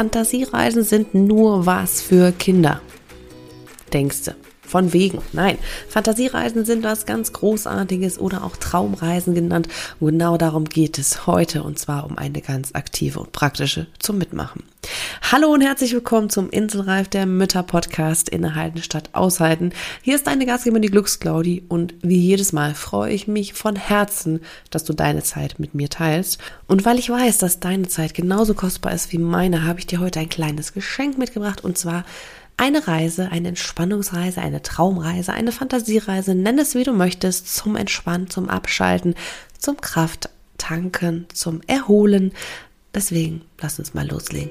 Fantasiereisen sind nur was für Kinder. Denkst du? Von wegen. Nein, Fantasiereisen sind was ganz Großartiges oder auch Traumreisen genannt. Und genau darum geht es heute und zwar um eine ganz aktive und praktische zum Mitmachen. Hallo und herzlich willkommen zum Inselreif der Mütter Podcast Innehalten statt Aushalten. Hier ist deine Gastgeberin die Glücksclaudi und wie jedes Mal freue ich mich von Herzen, dass du deine Zeit mit mir teilst. Und weil ich weiß, dass deine Zeit genauso kostbar ist wie meine, habe ich dir heute ein kleines Geschenk mitgebracht und zwar eine Reise, eine Entspannungsreise, eine Traumreise, eine Fantasiereise, nenn es wie du möchtest, zum Entspannen, zum Abschalten, zum Krafttanken, zum Erholen. Deswegen lass uns mal loslegen.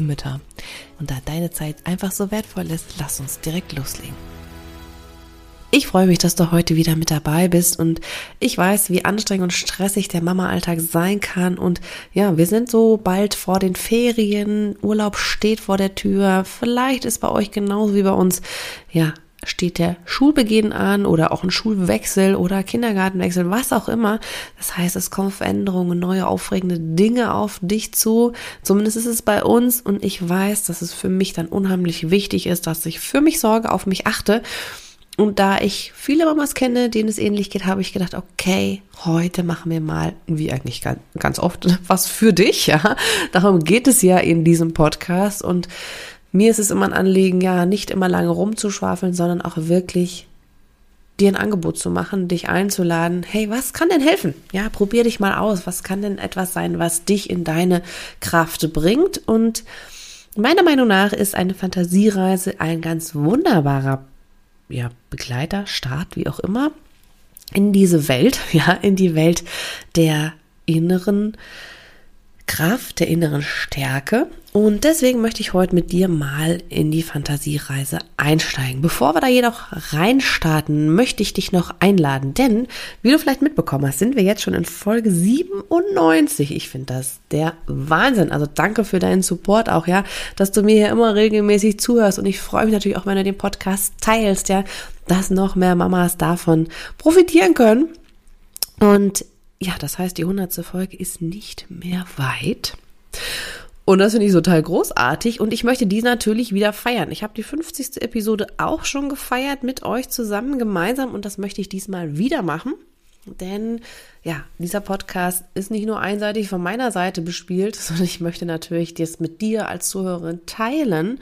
Mütter. Und da deine Zeit einfach so wertvoll ist, lass uns direkt loslegen. Ich freue mich, dass du heute wieder mit dabei bist und ich weiß, wie anstrengend und stressig der Mama-Alltag sein kann und ja, wir sind so bald vor den Ferien, Urlaub steht vor der Tür, vielleicht ist bei euch genauso wie bei uns, ja, steht der Schulbeginn an oder auch ein Schulwechsel oder Kindergartenwechsel, was auch immer. Das heißt, es kommen Veränderungen, neue aufregende Dinge auf dich zu. Zumindest ist es bei uns und ich weiß, dass es für mich dann unheimlich wichtig ist, dass ich für mich sorge, auf mich achte und da ich viele Mamas kenne, denen es ähnlich geht, habe ich gedacht, okay, heute machen wir mal, wie eigentlich ganz oft, was für dich, ja. Darum geht es ja in diesem Podcast. Und mir ist es immer ein Anliegen, ja, nicht immer lange rumzuschwafeln, sondern auch wirklich dir ein Angebot zu machen, dich einzuladen. Hey, was kann denn helfen? Ja, probier dich mal aus. Was kann denn etwas sein, was dich in deine Kraft bringt? Und meiner Meinung nach ist eine Fantasiereise ein ganz wunderbarer ja, Begleiter, Start, wie auch immer, in diese Welt, ja, in die Welt der inneren Kraft, der inneren Stärke. Und deswegen möchte ich heute mit dir mal in die Fantasiereise einsteigen. Bevor wir da jedoch reinstarten, möchte ich dich noch einladen, denn wie du vielleicht mitbekommen hast, sind wir jetzt schon in Folge 97. Ich finde das der Wahnsinn. Also danke für deinen Support auch, ja, dass du mir hier immer regelmäßig zuhörst und ich freue mich natürlich auch, wenn du den Podcast teilst, ja, dass noch mehr Mamas davon profitieren können. Und ja, das heißt, die hundertste Folge ist nicht mehr weit. Und das finde ich total großartig. Und ich möchte die natürlich wieder feiern. Ich habe die 50. Episode auch schon gefeiert mit euch zusammen gemeinsam und das möchte ich diesmal wieder machen. Denn ja, dieser Podcast ist nicht nur einseitig von meiner Seite bespielt, sondern ich möchte natürlich das mit dir als Zuhörerin teilen.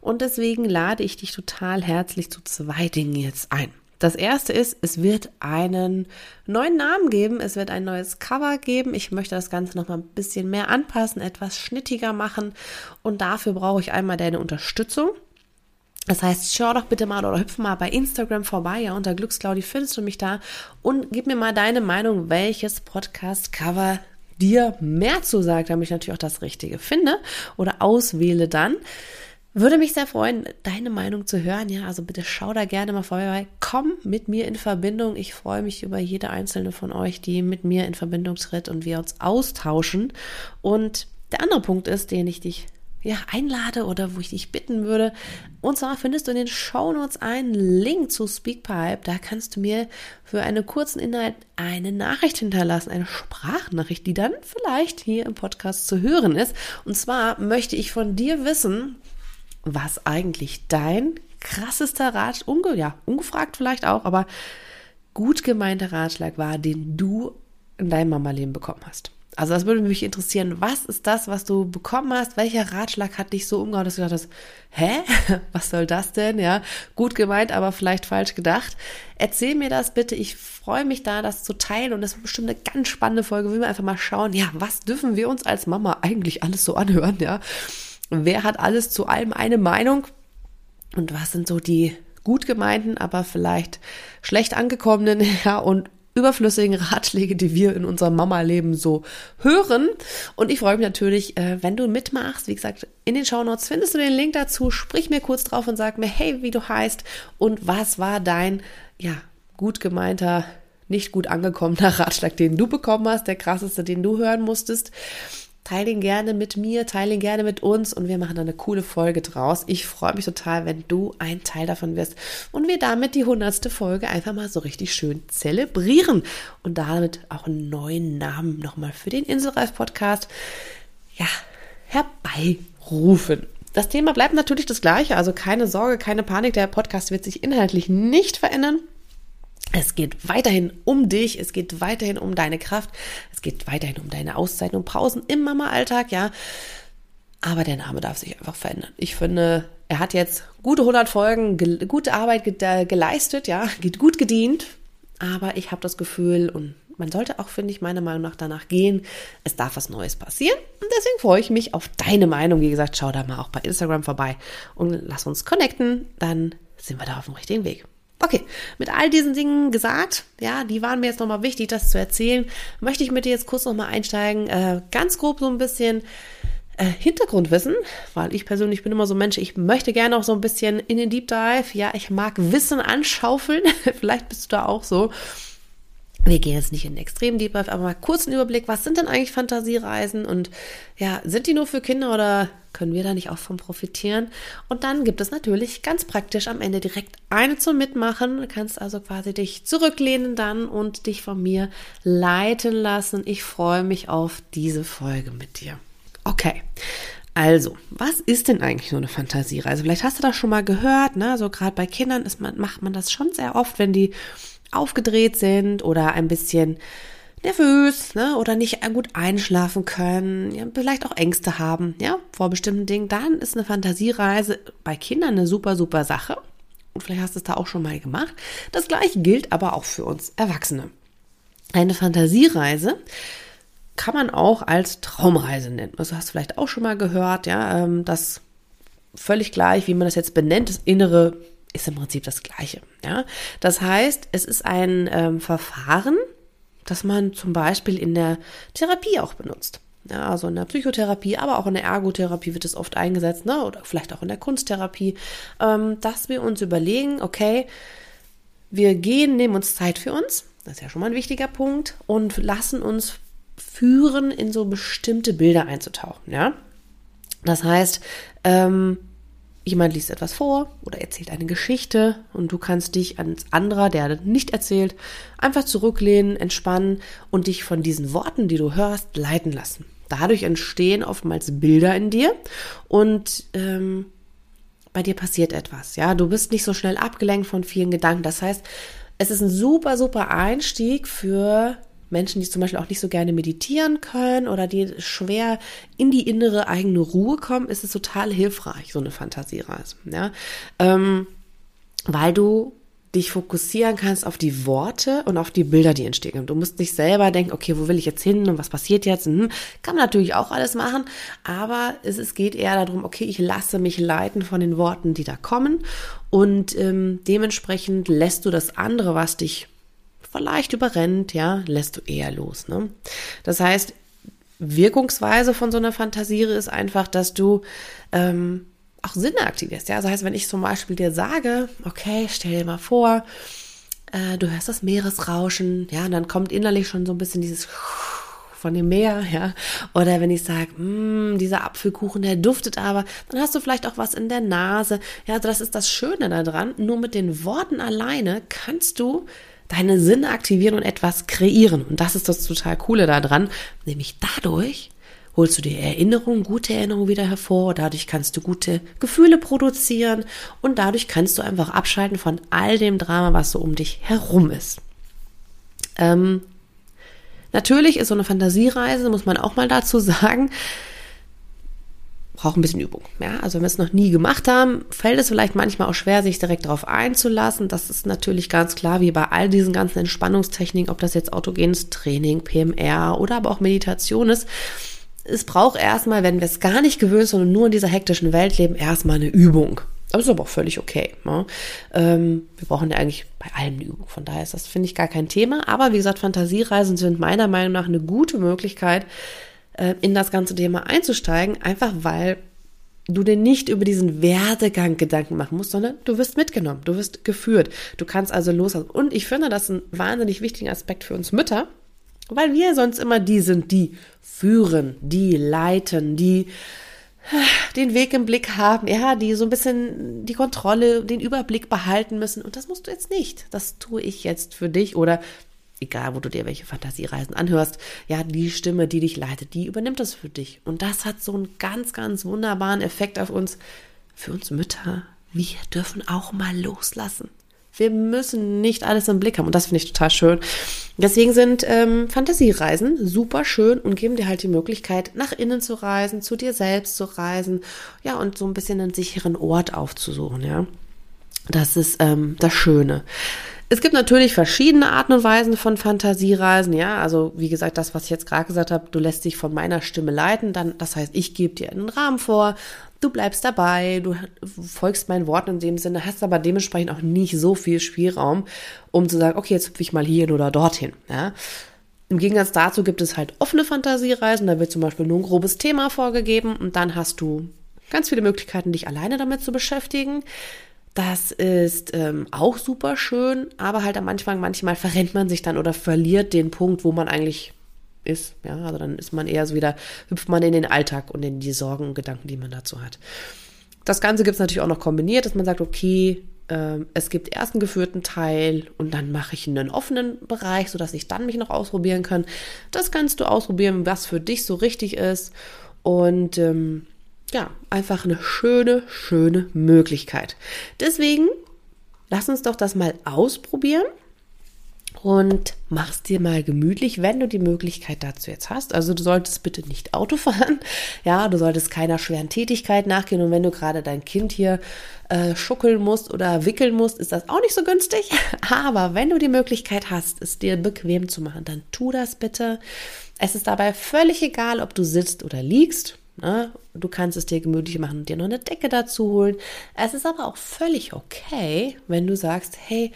Und deswegen lade ich dich total herzlich zu zwei Dingen jetzt ein. Das erste ist, es wird einen neuen Namen geben, es wird ein neues Cover geben. Ich möchte das Ganze noch mal ein bisschen mehr anpassen, etwas schnittiger machen und dafür brauche ich einmal deine Unterstützung. Das heißt, schau doch bitte mal oder hüpf mal bei Instagram vorbei, ja, unter Glücksclaudi findest du mich da und gib mir mal deine Meinung, welches Podcast-Cover dir mehr zusagt, damit ich natürlich auch das Richtige finde oder auswähle dann. Würde mich sehr freuen, deine Meinung zu hören. Ja, also bitte schau da gerne mal vorbei. Komm mit mir in Verbindung. Ich freue mich über jede einzelne von euch, die mit mir in Verbindung tritt und wir uns austauschen. Und der andere Punkt ist, den ich dich ja, einlade oder wo ich dich bitten würde. Und zwar findest du in den Show Notes einen Link zu Speakpipe. Da kannst du mir für einen kurzen Inhalt eine Nachricht hinterlassen, eine Sprachnachricht, die dann vielleicht hier im Podcast zu hören ist. Und zwar möchte ich von dir wissen, was eigentlich dein krassester Ratschlag, unge, ja, ungefragt vielleicht auch, aber gut gemeinter Ratschlag war, den du in deinem Mama-Leben bekommen hast. Also das würde mich interessieren, was ist das, was du bekommen hast? Welcher Ratschlag hat dich so umgehauen, dass du gedacht hast, hä? Was soll das denn? Ja, gut gemeint, aber vielleicht falsch gedacht. Erzähl mir das bitte. Ich freue mich da, das zu teilen und das ist bestimmt eine ganz spannende Folge. Will wir einfach mal schauen, ja, was dürfen wir uns als Mama eigentlich alles so anhören? Ja, wer hat alles zu allem eine Meinung und was sind so die gut gemeinten, aber vielleicht schlecht angekommenen, ja, und überflüssigen Ratschläge, die wir in unserem Mama-Leben so hören. Und ich freue mich natürlich, äh, wenn du mitmachst. Wie gesagt, in den Shownotes findest du den Link dazu. Sprich mir kurz drauf und sag mir, hey, wie du heißt und was war dein, ja, gut gemeinter, nicht gut angekommener Ratschlag, den du bekommen hast, der krasseste, den du hören musstest. Teile ihn gerne mit mir, teile ihn gerne mit uns und wir machen da eine coole Folge draus. Ich freue mich total, wenn du ein Teil davon wirst und wir damit die hundertste Folge einfach mal so richtig schön zelebrieren und damit auch einen neuen Namen nochmal für den Inselreif-Podcast, ja, herbeirufen. Das Thema bleibt natürlich das gleiche, also keine Sorge, keine Panik, der Podcast wird sich inhaltlich nicht verändern. Es geht weiterhin um dich, es geht weiterhin um deine Kraft, es geht weiterhin um deine Auszeiten und Pausen im Mama-Alltag, ja. Aber der Name darf sich einfach verändern. Ich finde, er hat jetzt gute 100 Folgen, ge gute Arbeit ge geleistet, ja, geht gut gedient. Aber ich habe das Gefühl, und man sollte auch, finde ich, meiner Meinung nach danach gehen, es darf was Neues passieren. Und deswegen freue ich mich auf deine Meinung. Wie gesagt, schau da mal auch bei Instagram vorbei und lass uns connecten. Dann sind wir da auf dem richtigen Weg. Okay, mit all diesen Dingen gesagt, ja, die waren mir jetzt nochmal wichtig, das zu erzählen, möchte ich mit dir jetzt kurz nochmal einsteigen, äh, ganz grob so ein bisschen äh, Hintergrundwissen, weil ich persönlich bin immer so ein Mensch, ich möchte gerne auch so ein bisschen in den Deep Dive, ja, ich mag Wissen anschaufeln, vielleicht bist du da auch so wir gehen jetzt nicht in den extremen Deep Dive, aber mal kurz einen Überblick, was sind denn eigentlich Fantasiereisen und ja, sind die nur für Kinder oder können wir da nicht auch von profitieren? Und dann gibt es natürlich ganz praktisch am Ende direkt eine zum Mitmachen. Du kannst also quasi dich zurücklehnen dann und dich von mir leiten lassen. Ich freue mich auf diese Folge mit dir. Okay. Also, was ist denn eigentlich nur eine Fantasiereise? Vielleicht hast du das schon mal gehört, ne? So gerade bei Kindern ist man, macht man das schon sehr oft, wenn die aufgedreht sind oder ein bisschen nervös ne, oder nicht gut einschlafen können, ja, vielleicht auch Ängste haben ja, vor bestimmten Dingen, dann ist eine Fantasiereise bei Kindern eine super, super Sache. Und vielleicht hast du es da auch schon mal gemacht. Das gleiche gilt aber auch für uns Erwachsene. Eine Fantasiereise kann man auch als Traumreise nennen. Also hast du vielleicht auch schon mal gehört, ja, ähm, das völlig gleich, wie man das jetzt benennt, das innere ist im Prinzip das Gleiche. Ja? Das heißt, es ist ein ähm, Verfahren, das man zum Beispiel in der Therapie auch benutzt. Ja, also in der Psychotherapie, aber auch in der Ergotherapie wird es oft eingesetzt, ne? oder vielleicht auch in der Kunsttherapie, ähm, dass wir uns überlegen, okay, wir gehen, nehmen uns Zeit für uns, das ist ja schon mal ein wichtiger Punkt, und lassen uns führen, in so bestimmte Bilder einzutauchen. Ja? Das heißt, ähm, jemand liest etwas vor oder erzählt eine Geschichte und du kannst dich ans anderer, der nicht erzählt, einfach zurücklehnen, entspannen und dich von diesen Worten, die du hörst, leiten lassen. Dadurch entstehen oftmals Bilder in dir und ähm, bei dir passiert etwas. Ja, du bist nicht so schnell abgelenkt von vielen Gedanken. Das heißt, es ist ein super, super Einstieg für Menschen, die zum Beispiel auch nicht so gerne meditieren können oder die schwer in die innere eigene Ruhe kommen, ist es total hilfreich, so eine Fantasiereise. Ja? Ähm, weil du dich fokussieren kannst auf die Worte und auf die Bilder, die entstehen. Du musst nicht selber denken, okay, wo will ich jetzt hin und was passiert jetzt? Hm, kann man natürlich auch alles machen, aber es, es geht eher darum, okay, ich lasse mich leiten von den Worten, die da kommen und ähm, dementsprechend lässt du das andere, was dich vielleicht überrennt, ja, lässt du eher los. Ne? Das heißt, Wirkungsweise von so einer Fantasiere ist einfach, dass du ähm, auch Sinne aktivierst. Ja, das heißt, wenn ich zum Beispiel dir sage, okay, stell dir mal vor, äh, du hörst das Meeresrauschen, ja, und dann kommt innerlich schon so ein bisschen dieses von dem Meer, ja. Oder wenn ich sage, hm, dieser Apfelkuchen, der duftet aber, dann hast du vielleicht auch was in der Nase. Ja, also das ist das Schöne daran. Nur mit den Worten alleine kannst du deine Sinne aktivieren und etwas kreieren. Und das ist das total Coole daran. Nämlich dadurch holst du dir Erinnerungen, gute Erinnerungen wieder hervor. Dadurch kannst du gute Gefühle produzieren und dadurch kannst du einfach abschalten von all dem Drama, was so um dich herum ist. Ähm, natürlich ist so eine Fantasiereise, muss man auch mal dazu sagen, braucht ein bisschen Übung. Ja, also wenn wir es noch nie gemacht haben, fällt es vielleicht manchmal auch schwer, sich direkt darauf einzulassen. Das ist natürlich ganz klar, wie bei all diesen ganzen Entspannungstechniken, ob das jetzt autogenes Training, PMR oder aber auch Meditation ist. Es braucht erstmal, wenn wir es gar nicht gewöhnt, sondern nur in dieser hektischen Welt leben, erstmal eine Übung. Das ist aber auch völlig okay. Ne? Ähm, wir brauchen ja eigentlich bei allem eine Übung. Von daher ist das, finde ich, gar kein Thema. Aber wie gesagt, Fantasiereisen sind meiner Meinung nach eine gute Möglichkeit, äh, in das ganze Thema einzusteigen, einfach weil du dir nicht über diesen Werdegang Gedanken machen musst, sondern du wirst mitgenommen, du wirst geführt. Du kannst also los. Und ich finde das ein wahnsinnig wichtiger Aspekt für uns Mütter, weil wir sonst immer die sind, die führen, die leiten, die den Weg im Blick haben, ja, die so ein bisschen die Kontrolle, den Überblick behalten müssen. Und das musst du jetzt nicht. Das tue ich jetzt für dich oder egal, wo du dir welche Fantasiereisen anhörst. Ja, die Stimme, die dich leitet, die übernimmt das für dich. Und das hat so einen ganz, ganz wunderbaren Effekt auf uns, für uns Mütter. Wir dürfen auch mal loslassen. Wir müssen nicht alles im Blick haben und das finde ich total schön. Deswegen sind ähm, Fantasiereisen super schön und geben dir halt die Möglichkeit, nach innen zu reisen, zu dir selbst zu reisen, ja und so ein bisschen einen sicheren Ort aufzusuchen. Ja, das ist ähm, das Schöne. Es gibt natürlich verschiedene Arten und Weisen von Fantasiereisen, ja. Also wie gesagt, das, was ich jetzt gerade gesagt habe, du lässt dich von meiner Stimme leiten, dann, das heißt, ich gebe dir einen Rahmen vor, du bleibst dabei, du folgst meinen Worten in dem Sinne, hast aber dementsprechend auch nicht so viel Spielraum, um zu sagen, okay, jetzt hüpfe ich mal hierhin oder dorthin, ja. Im Gegensatz dazu gibt es halt offene Fantasiereisen, da wird zum Beispiel nur ein grobes Thema vorgegeben und dann hast du ganz viele Möglichkeiten, dich alleine damit zu beschäftigen. Das ist ähm, auch super schön, aber halt am Anfang manchmal verrennt man sich dann oder verliert den Punkt, wo man eigentlich ist. Ja, also dann ist man eher so wieder, hüpft man in den Alltag und in die Sorgen und Gedanken, die man dazu hat. Das Ganze gibt es natürlich auch noch kombiniert, dass man sagt, okay, äh, es gibt erst einen geführten Teil und dann mache ich einen offenen Bereich, sodass ich dann mich noch ausprobieren kann. Das kannst du ausprobieren, was für dich so richtig ist. Und ähm, ja, einfach eine schöne, schöne Möglichkeit. Deswegen lass uns doch das mal ausprobieren und mach's dir mal gemütlich, wenn du die Möglichkeit dazu jetzt hast. Also du solltest bitte nicht Auto fahren, ja, du solltest keiner schweren Tätigkeit nachgehen und wenn du gerade dein Kind hier äh, schuckeln musst oder wickeln musst, ist das auch nicht so günstig. Aber wenn du die Möglichkeit hast, es dir bequem zu machen, dann tu das bitte. Es ist dabei völlig egal, ob du sitzt oder liegst. Ne? Du kannst es dir gemütlich machen und dir noch eine Decke dazu holen. Es ist aber auch völlig okay, wenn du sagst, hey,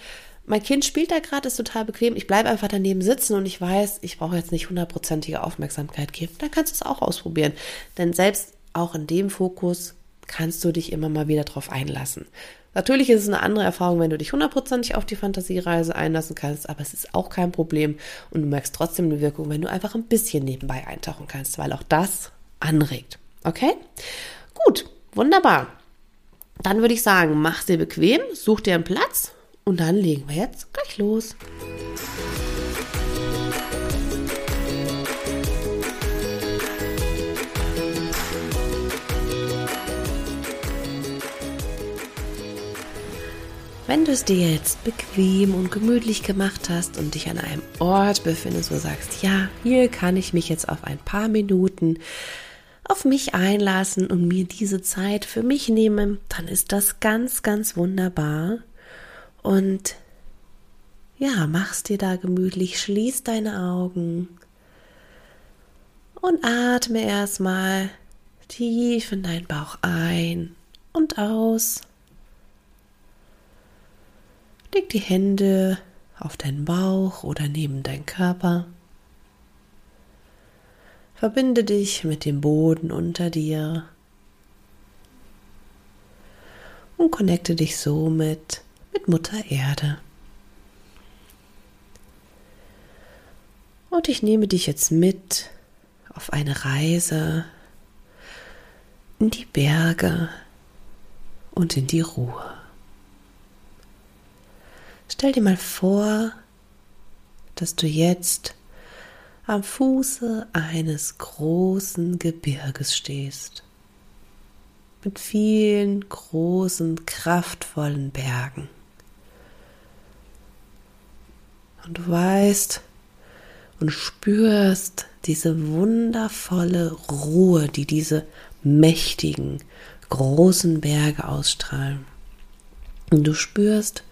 mein Kind spielt da gerade, ist total bequem, ich bleibe einfach daneben sitzen und ich weiß, ich brauche jetzt nicht hundertprozentige Aufmerksamkeit geben. Dann kannst du es auch ausprobieren. Denn selbst auch in dem Fokus kannst du dich immer mal wieder drauf einlassen. Natürlich ist es eine andere Erfahrung, wenn du dich hundertprozentig auf die Fantasiereise einlassen kannst, aber es ist auch kein Problem und du merkst trotzdem eine Wirkung, wenn du einfach ein bisschen nebenbei eintauchen kannst, weil auch das anregt. Okay? Gut, wunderbar. Dann würde ich sagen, mach dir bequem, such dir einen Platz und dann legen wir jetzt gleich los. Wenn du es dir jetzt bequem und gemütlich gemacht hast und dich an einem Ort befindest, wo du sagst, ja, hier kann ich mich jetzt auf ein paar Minuten auf mich einlassen und mir diese Zeit für mich nehmen, dann ist das ganz, ganz wunderbar. Und ja, mach's dir da gemütlich, schließ deine Augen und atme erstmal tief in deinen Bauch ein und aus. Leg die Hände auf deinen Bauch oder neben deinen Körper. Verbinde dich mit dem Boden unter dir und connecte dich somit mit Mutter Erde. Und ich nehme dich jetzt mit auf eine Reise in die Berge und in die Ruhe. Stell dir mal vor, dass du jetzt am Fuße eines großen Gebirges stehst, mit vielen großen, kraftvollen Bergen. Und du weißt und spürst diese wundervolle Ruhe, die diese mächtigen, großen Berge ausstrahlen. Und du spürst,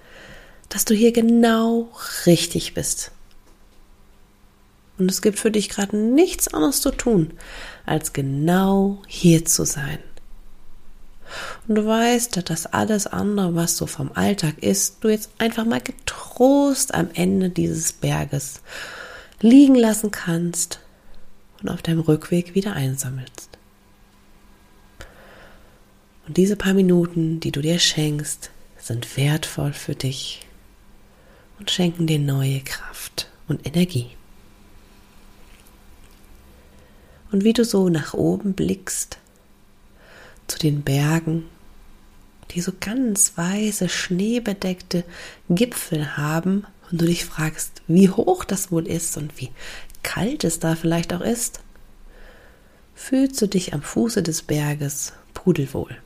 dass du hier genau richtig bist und es gibt für dich gerade nichts anderes zu tun, als genau hier zu sein. Und du weißt, dass alles andere, was so vom Alltag ist, du jetzt einfach mal getrost am Ende dieses Berges liegen lassen kannst und auf deinem Rückweg wieder einsammelst. Und diese paar Minuten, die du dir schenkst, sind wertvoll für dich und schenken dir neue Kraft und Energie. Und wie du so nach oben blickst, zu den Bergen, die so ganz weiße, schneebedeckte Gipfel haben und du dich fragst, wie hoch das wohl ist und wie kalt es da vielleicht auch ist, fühlst du dich am Fuße des Berges pudelwohl.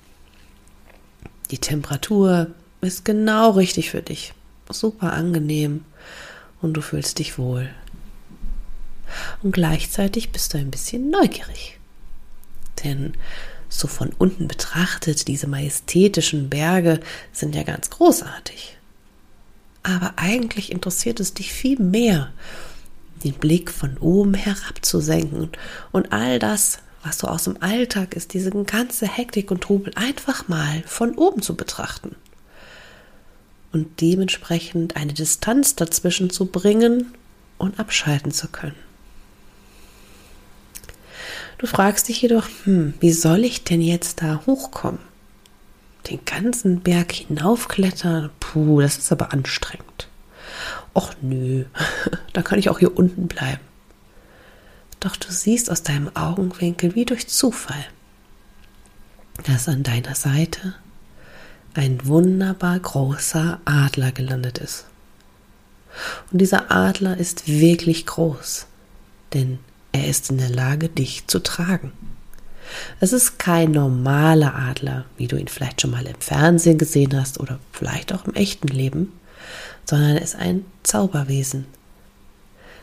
Die Temperatur ist genau richtig für dich, super angenehm und du fühlst dich wohl. Und gleichzeitig bist du ein bisschen neugierig. Denn so von unten betrachtet, diese majestätischen Berge sind ja ganz großartig. Aber eigentlich interessiert es dich viel mehr, den Blick von oben herabzusenken und all das, was so aus dem Alltag ist, diese ganze Hektik und Trubel einfach mal von oben zu betrachten. Und dementsprechend eine Distanz dazwischen zu bringen und abschalten zu können. Du fragst dich jedoch, hm, wie soll ich denn jetzt da hochkommen? Den ganzen Berg hinaufklettern? Puh, das ist aber anstrengend. Och nö, da kann ich auch hier unten bleiben. Doch du siehst aus deinem Augenwinkel wie durch Zufall, dass an deiner Seite ein wunderbar großer Adler gelandet ist. Und dieser Adler ist wirklich groß, denn er ist in der Lage, dich zu tragen. Es ist kein normaler Adler, wie du ihn vielleicht schon mal im Fernsehen gesehen hast oder vielleicht auch im echten Leben, sondern er ist ein Zauberwesen.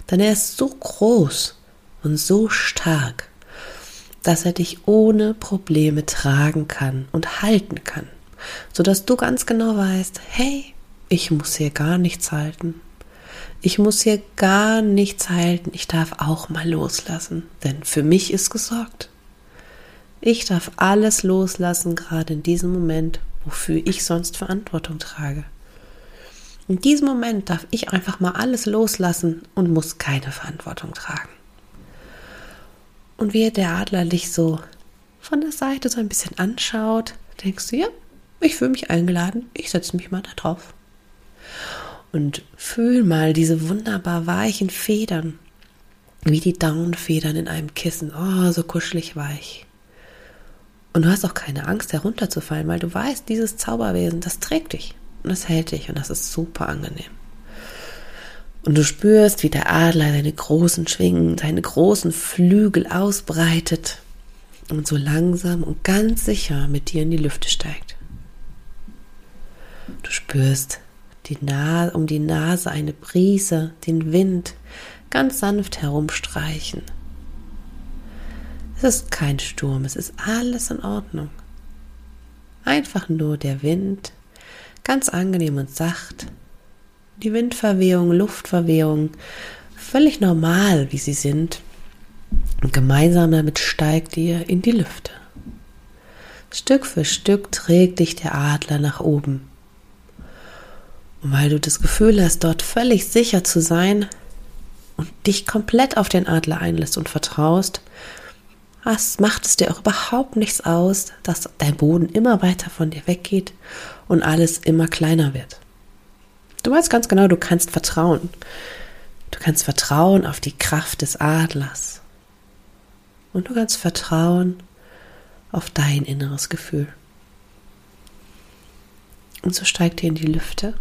Denn er ist so groß und so stark, dass er dich ohne Probleme tragen kann und halten kann, sodass du ganz genau weißt, hey, ich muss hier gar nichts halten. Ich muss hier gar nichts halten. Ich darf auch mal loslassen, denn für mich ist gesorgt. Ich darf alles loslassen, gerade in diesem Moment, wofür ich sonst Verantwortung trage. In diesem Moment darf ich einfach mal alles loslassen und muss keine Verantwortung tragen. Und wie der Adler dich so von der Seite so ein bisschen anschaut, denkst du, ja, ich fühle mich eingeladen, ich setze mich mal da drauf und fühl mal diese wunderbar weichen Federn, wie die Daunenfedern in einem Kissen. Oh, so kuschelig weich. Und du hast auch keine Angst herunterzufallen, weil du weißt, dieses Zauberwesen, das trägt dich und das hält dich und das ist super angenehm. Und du spürst, wie der Adler seine großen Schwingen, seine großen Flügel ausbreitet und so langsam und ganz sicher mit dir in die Lüfte steigt. Du spürst die Nase, um die Nase eine Brise, den Wind ganz sanft herumstreichen. Es ist kein Sturm, es ist alles in Ordnung. Einfach nur der Wind, ganz angenehm und sacht. Die Windverwehung, Luftverwehung, völlig normal, wie sie sind. Und gemeinsam damit steigt ihr in die Lüfte. Stück für Stück trägt dich der Adler nach oben. Und weil du das Gefühl hast, dort völlig sicher zu sein und dich komplett auf den Adler einlässt und vertraust, was macht es dir auch überhaupt nichts aus, dass dein Boden immer weiter von dir weggeht und alles immer kleiner wird. Du weißt ganz genau, du kannst vertrauen. Du kannst vertrauen auf die Kraft des Adlers. Und du kannst vertrauen auf dein inneres Gefühl. Und so steigt ihr in die Lüfte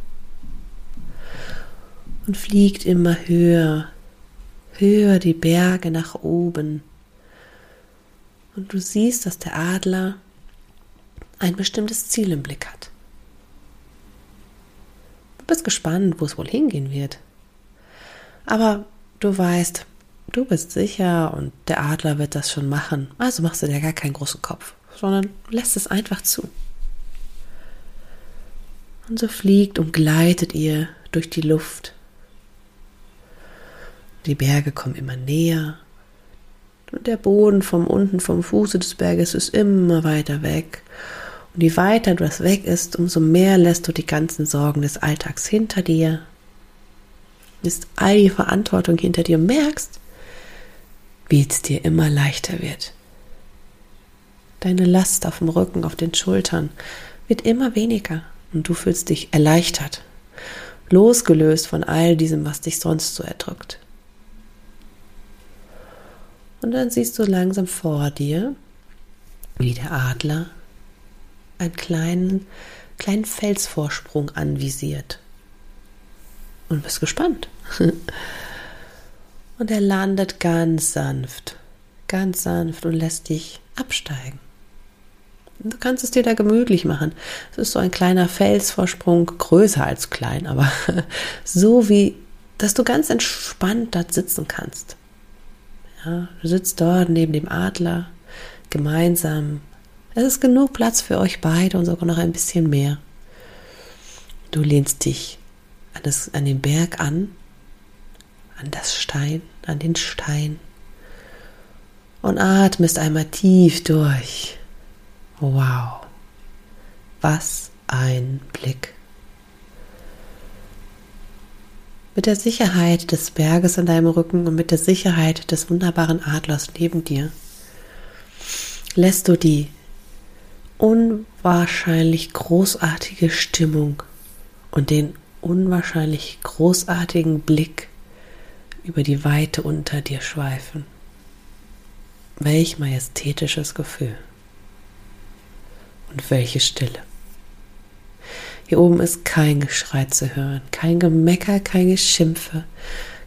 und fliegt immer höher, höher die Berge nach oben. Und du siehst, dass der Adler ein bestimmtes Ziel im Blick hat. Du bist gespannt, wo es wohl hingehen wird. Aber du weißt, du bist sicher und der Adler wird das schon machen. Also machst du dir gar keinen großen Kopf, sondern lässt es einfach zu. Und so fliegt und gleitet ihr durch die Luft die Berge kommen immer näher. Und der Boden vom unten vom Fuße des Berges ist immer weiter weg. Und je weiter das weg ist, umso mehr lässt du die ganzen Sorgen des Alltags hinter dir, ist all die Verantwortung hinter dir und merkst, wie es dir immer leichter wird. Deine Last auf dem Rücken, auf den Schultern wird immer weniger und du fühlst dich erleichtert, losgelöst von all diesem, was dich sonst so erdrückt. Und dann siehst du langsam vor dir, wie der Adler einen kleinen, kleinen Felsvorsprung anvisiert. Und bist gespannt. Und er landet ganz sanft, ganz sanft und lässt dich absteigen. Du kannst es dir da gemütlich machen. Es ist so ein kleiner Felsvorsprung, größer als klein, aber so wie, dass du ganz entspannt dort sitzen kannst. Ja, du sitzt dort neben dem Adler, gemeinsam. Es ist genug Platz für euch beide und sogar noch ein bisschen mehr. Du lehnst dich an, das, an den Berg an, an das Stein, an den Stein und atmest einmal tief durch. Wow, was ein Blick. Mit der Sicherheit des Berges an deinem Rücken und mit der Sicherheit des wunderbaren Adlers neben dir lässt du die unwahrscheinlich großartige Stimmung und den unwahrscheinlich großartigen Blick über die Weite unter dir schweifen. Welch majestätisches Gefühl. Und welche Stille. Hier oben ist kein Geschrei zu hören, kein Gemecker, kein Geschimpfe,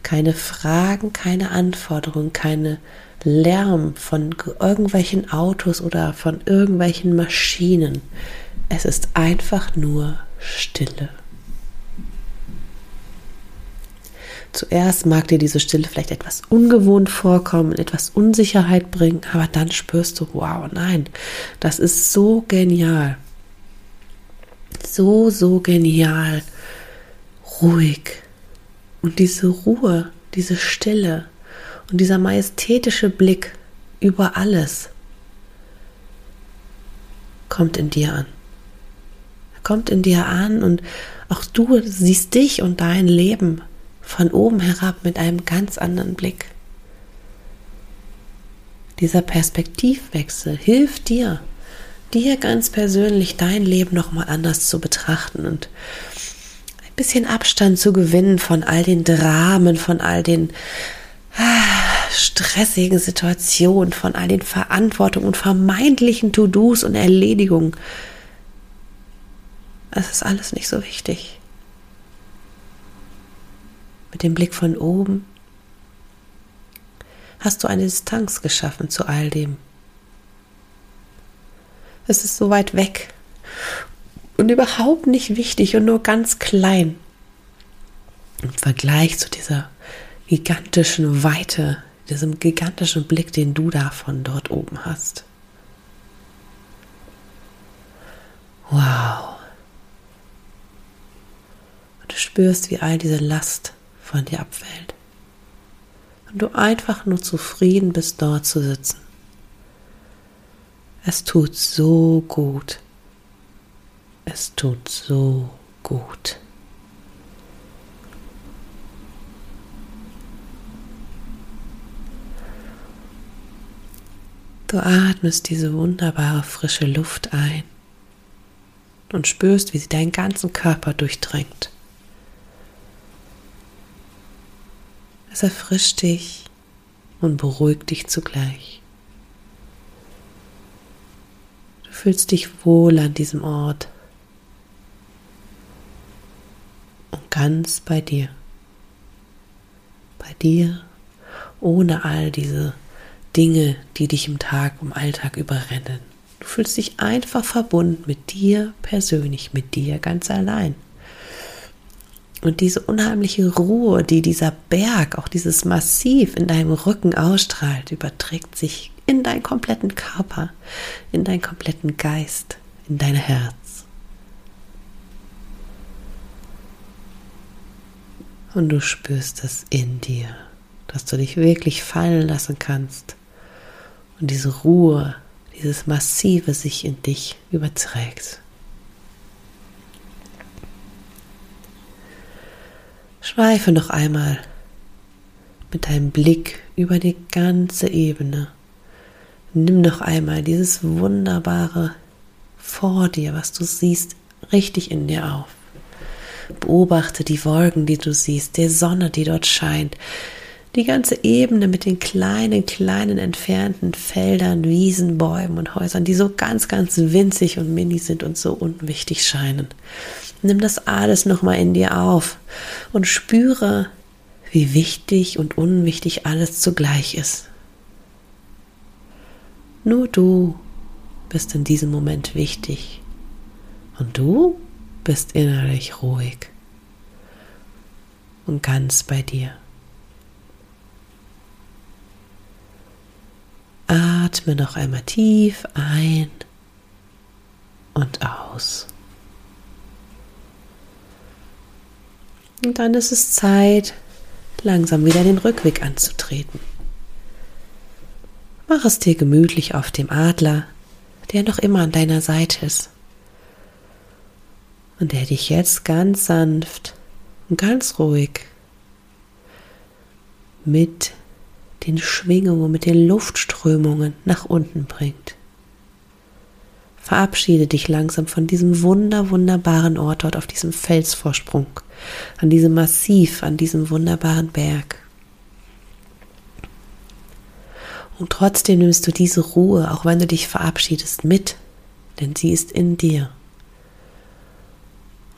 keine Fragen, keine Anforderungen, keine Lärm von irgendwelchen Autos oder von irgendwelchen Maschinen. Es ist einfach nur Stille. Zuerst mag dir diese Stille vielleicht etwas ungewohnt vorkommen, etwas Unsicherheit bringen, aber dann spürst du, wow, nein, das ist so genial so, so genial, ruhig. Und diese Ruhe, diese Stille und dieser majestätische Blick über alles kommt in dir an. Er kommt in dir an und auch du siehst dich und dein Leben von oben herab mit einem ganz anderen Blick. Dieser Perspektivwechsel hilft dir, dir ganz persönlich dein Leben nochmal anders zu betrachten und ein bisschen Abstand zu gewinnen von all den Dramen, von all den ah, stressigen Situationen, von all den Verantwortungen und vermeintlichen To-Dos und Erledigungen. Es ist alles nicht so wichtig. Mit dem Blick von oben hast du eine Distanz geschaffen zu all dem. Es ist so weit weg und überhaupt nicht wichtig und nur ganz klein im Vergleich zu dieser gigantischen Weite, diesem gigantischen Blick, den du da von dort oben hast. Wow. Und du spürst, wie all diese Last von dir abfällt. Und du einfach nur zufrieden bist, dort zu sitzen. Es tut so gut. Es tut so gut. Du atmest diese wunderbare frische Luft ein und spürst, wie sie deinen ganzen Körper durchdrängt. Es erfrischt dich und beruhigt dich zugleich. Fühlst dich wohl an diesem Ort und ganz bei dir. Bei dir, ohne all diese Dinge, die dich im Tag, im Alltag überrennen. Du fühlst dich einfach verbunden mit dir persönlich, mit dir ganz allein. Und diese unheimliche Ruhe, die dieser Berg, auch dieses Massiv in deinem Rücken ausstrahlt, überträgt sich in deinen kompletten Körper, in deinen kompletten Geist, in dein Herz. Und du spürst es in dir, dass du dich wirklich fallen lassen kannst und diese Ruhe, dieses Massive sich in dich überträgt. Schweife noch einmal mit deinem Blick über die ganze Ebene. Nimm noch einmal dieses wunderbare vor dir, was du siehst, richtig in dir auf. Beobachte die Wolken, die du siehst, die Sonne, die dort scheint, die ganze Ebene mit den kleinen, kleinen entfernten Feldern, Wiesen, Bäumen und Häusern, die so ganz, ganz winzig und mini sind und so unwichtig scheinen. Nimm das alles nochmal in dir auf und spüre, wie wichtig und unwichtig alles zugleich ist. Nur du bist in diesem Moment wichtig und du bist innerlich ruhig und ganz bei dir. Atme noch einmal tief ein und aus. Und dann ist es Zeit, langsam wieder den Rückweg anzutreten. Mach es dir gemütlich auf dem Adler, der noch immer an deiner Seite ist und der dich jetzt ganz sanft und ganz ruhig mit den Schwingungen, mit den Luftströmungen nach unten bringt. Verabschiede dich langsam von diesem wunder, wunderbaren Ort dort auf diesem Felsvorsprung, an diesem Massiv, an diesem wunderbaren Berg. Und trotzdem nimmst du diese Ruhe, auch wenn du dich verabschiedest, mit, denn sie ist in dir.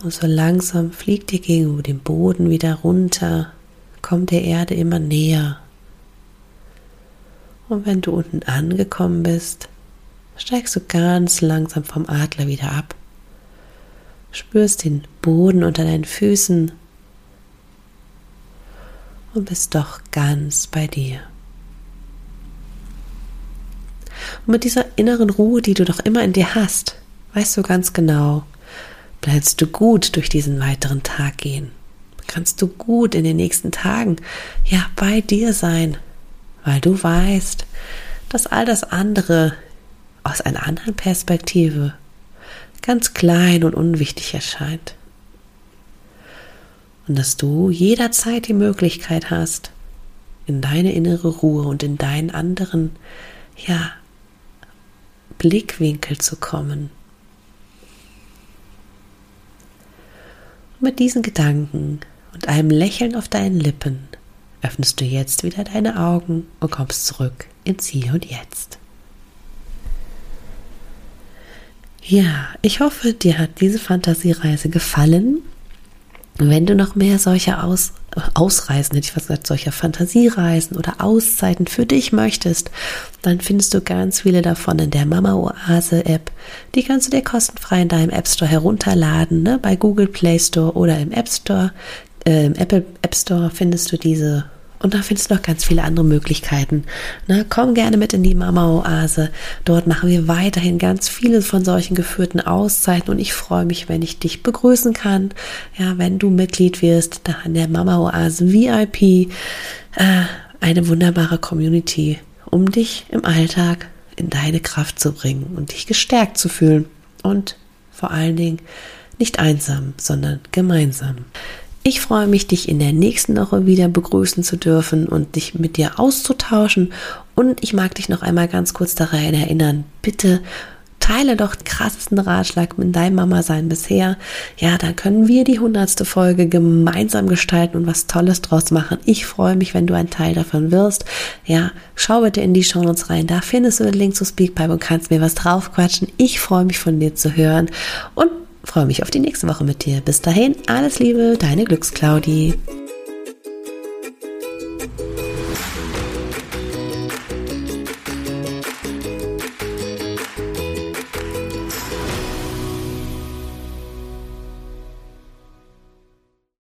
Und so langsam fliegt dir gegenüber dem Boden wieder runter, kommt der Erde immer näher. Und wenn du unten angekommen bist, steigst du ganz langsam vom Adler wieder ab, spürst den Boden unter deinen Füßen und bist doch ganz bei dir. Und mit dieser inneren Ruhe, die du doch immer in dir hast, weißt du ganz genau, bleibst du gut durch diesen weiteren Tag gehen. Kannst du gut in den nächsten Tagen ja bei dir sein, weil du weißt, dass all das andere aus einer anderen Perspektive ganz klein und unwichtig erscheint. Und dass du jederzeit die Möglichkeit hast, in deine innere Ruhe und in deinen anderen, ja, Blickwinkel zu kommen. Und mit diesen Gedanken und einem Lächeln auf deinen Lippen öffnest du jetzt wieder deine Augen und kommst zurück ins Hier und Jetzt. Ja, ich hoffe, dir hat diese Fantasiereise gefallen. Wenn du noch mehr solcher Aus Ausreisen, hätte ich fast gesagt, solcher Fantasiereisen oder Auszeiten für dich möchtest, dann findest du ganz viele davon in der Mama Oase App. Die kannst du dir kostenfrei in deinem App Store herunterladen, ne? bei Google Play Store oder im App Store. Äh, Im Apple App Store findest du diese und da findest du noch ganz viele andere Möglichkeiten. Na, komm gerne mit in die Mama-Oase. Dort machen wir weiterhin ganz viele von solchen geführten Auszeiten und ich freue mich, wenn ich dich begrüßen kann. Ja, wenn du Mitglied wirst, da in der Mama-Oase VIP. Äh, eine wunderbare Community, um dich im Alltag in deine Kraft zu bringen und dich gestärkt zu fühlen und vor allen Dingen nicht einsam, sondern gemeinsam. Ich freue mich, dich in der nächsten Woche wieder begrüßen zu dürfen und dich mit dir auszutauschen. Und ich mag dich noch einmal ganz kurz daran erinnern, bitte teile doch den krassesten Ratschlag mit deinem Mama sein bisher. Ja, dann können wir die hundertste Folge gemeinsam gestalten und was Tolles draus machen. Ich freue mich, wenn du ein Teil davon wirst. Ja, schau bitte in die Shownotes rein. Da findest du den Link zu Speakpipe und kannst mir was draufquatschen. Ich freue mich von dir zu hören und freue mich auf die nächste Woche mit dir. Bis dahin, alles Liebe, deine Glücksclaudi.